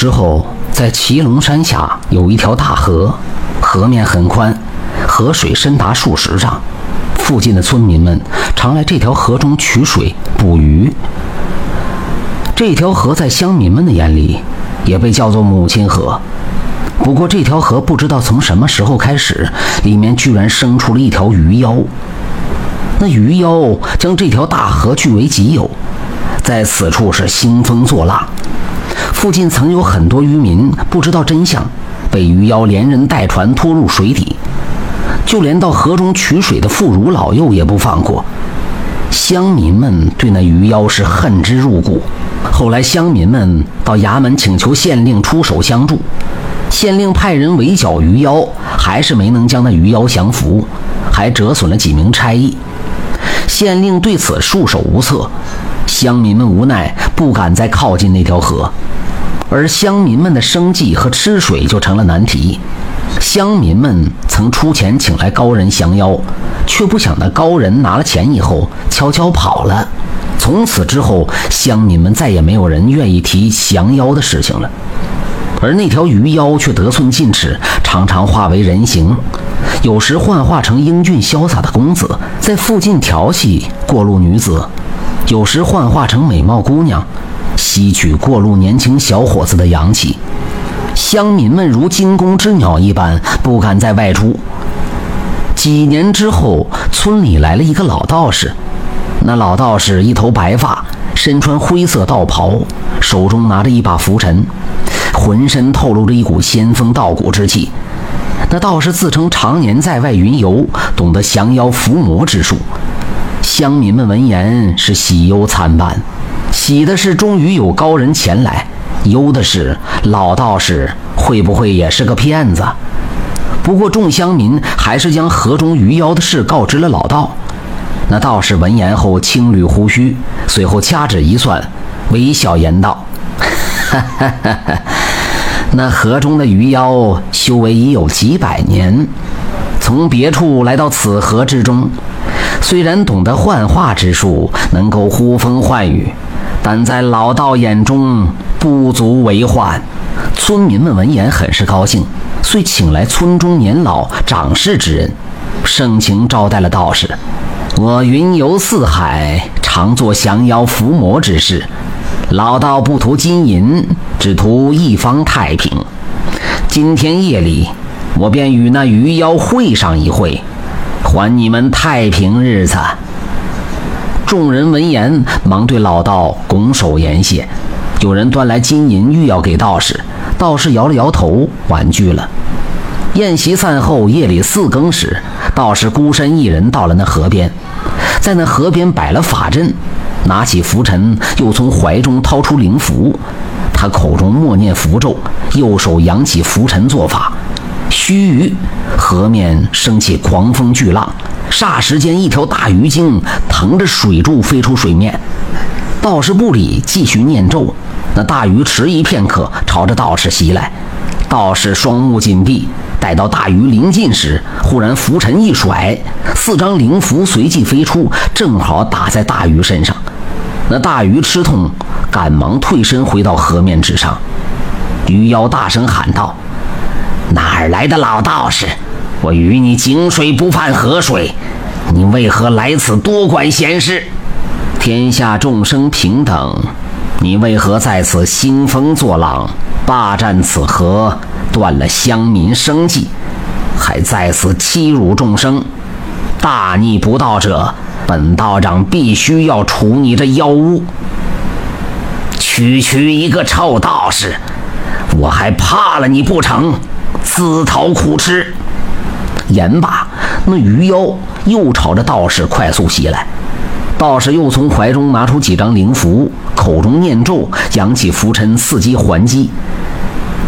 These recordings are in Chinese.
时候，在祁龙山下有一条大河，河面很宽，河水深达数十丈。附近的村民们常来这条河中取水捕鱼。这条河在乡民们的眼里，也被叫做母亲河。不过，这条河不知道从什么时候开始，里面居然生出了一条鱼妖。那鱼妖将这条大河据为己有，在此处是兴风作浪。附近曾有很多渔民不知道真相，被鱼妖连人带船拖入水底，就连到河中取水的妇孺老幼也不放过。乡民们对那鱼妖是恨之入骨。后来，乡民们到衙门请求县令出手相助，县令派人围剿鱼妖，还是没能将那鱼妖降服，还折损了几名差役。县令对此束手无策，乡民们无奈，不敢再靠近那条河，而乡民们的生计和吃水就成了难题。乡民们曾出钱请来高人降妖，却不想那高人拿了钱以后悄悄跑了。从此之后，乡民们再也没有人愿意提降妖的事情了。而那条鱼妖却得寸进尺，常常化为人形。有时幻化成英俊潇洒的公子，在附近调戏过路女子；有时幻化成美貌姑娘，吸取过路年轻小伙子的阳气。乡民们如惊弓之鸟一般，不敢再外出。几年之后，村里来了一个老道士。那老道士一头白发，身穿灰色道袍，手中拿着一把拂尘，浑身透露着一股仙风道骨之气。那道士自称常年在外云游，懂得降妖伏魔之术。乡民们闻言是喜忧参半，喜的是终于有高人前来，忧的是老道士会不会也是个骗子。不过众乡民还是将河中鱼妖的事告知了老道。那道士闻言后轻捋胡须，随后掐指一算，微笑言道：“。”那河中的鱼妖修为已有几百年，从别处来到此河之中，虽然懂得幻化之术，能够呼风唤雨，但在老道眼中不足为患。村民们闻言很是高兴，遂请来村中年老长士之人，盛情招待了道士。我云游四海，常做降妖伏魔之事。老道不图金银，只图一方太平。今天夜里，我便与那鱼妖会上一会，还你们太平日子。众人闻言，忙对老道拱手言谢。有人端来金银，欲要给道士，道士摇了摇头，婉拒了。宴席散后，夜里四更时，道士孤身一人到了那河边，在那河边摆了法阵。拿起拂尘，又从怀中掏出灵符。他口中默念符咒，右手扬起拂尘做法。须臾，河面升起狂风巨浪，霎时间，一条大鱼精腾着水柱飞出水面。道士不理，继续念咒。那大鱼迟疑片刻，朝着道士袭来。道士双目紧闭，待到大鱼临近时，忽然拂尘一甩，四张灵符随即飞出，正好打在大鱼身上。那大鱼吃痛，赶忙退身回到河面之上。鱼妖大声喊道：“哪儿来的老道士？我与你井水不犯河水，你为何来此多管闲事？天下众生平等，你为何在此兴风作浪，霸占此河，断了乡民生计，还在此欺辱众生？大逆不道者！”本道长必须要除你这妖物！区区一个臭道士，我还怕了你不成？自讨苦吃！言罢，那鱼妖又朝着道士快速袭来。道士又从怀中拿出几张灵符，口中念咒，扬起拂尘，伺机还击。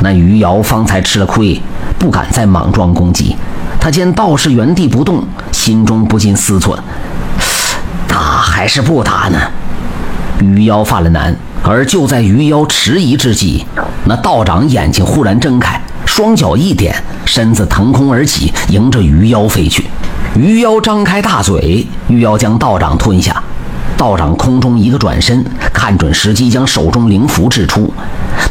那鱼妖方才吃了亏，不敢再莽撞攻击。他见道士原地不动，心中不禁思忖。打还是不打呢？鱼妖犯了难，而就在鱼妖迟疑之际，那道长眼睛忽然睁开，双脚一点，身子腾空而起，迎着鱼妖飞去。鱼妖张开大嘴，欲要将道长吞下。道长空中一个转身，看准时机，将手中灵符掷出。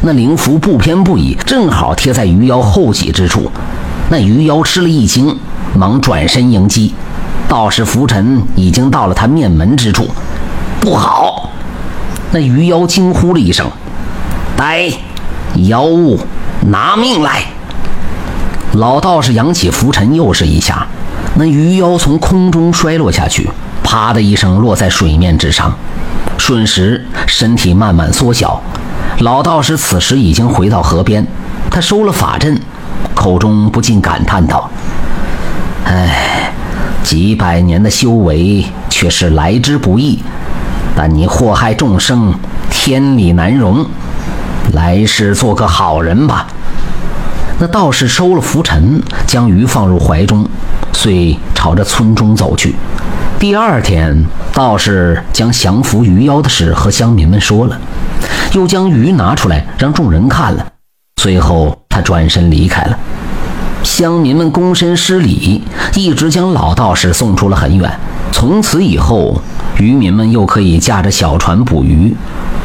那灵符不偏不倚，正好贴在鱼妖后脊之处。那鱼妖吃了一惊，忙转身迎击。道士浮尘已经到了他面门之处，不好！那鱼妖惊呼了一声：“呆，妖物，拿命来！”老道士扬起浮尘，又是一下，那鱼妖从空中摔落下去，啪的一声落在水面之上，瞬时身体慢慢缩小。老道士此时已经回到河边，他收了法阵，口中不禁感叹道：“唉，几百年的修为却是来之不易，但你祸害众生，天理难容，来世做个好人吧。”那道士收了浮尘，将鱼放入怀中，遂朝着村中走去。第二天，道士将降服鱼妖的事和乡民们说了，又将鱼拿出来让众人看了。随后，他转身离开了。乡民们躬身施礼，一直将老道士送出了很远。从此以后，渔民们又可以驾着小船捕鱼，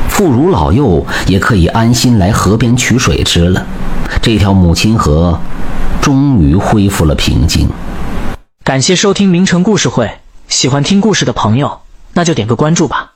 妇孺老幼也可以安心来河边取水吃了。这条母亲河终于恢复了平静。感谢收听名城故事会，喜欢听故事的朋友，那就点个关注吧。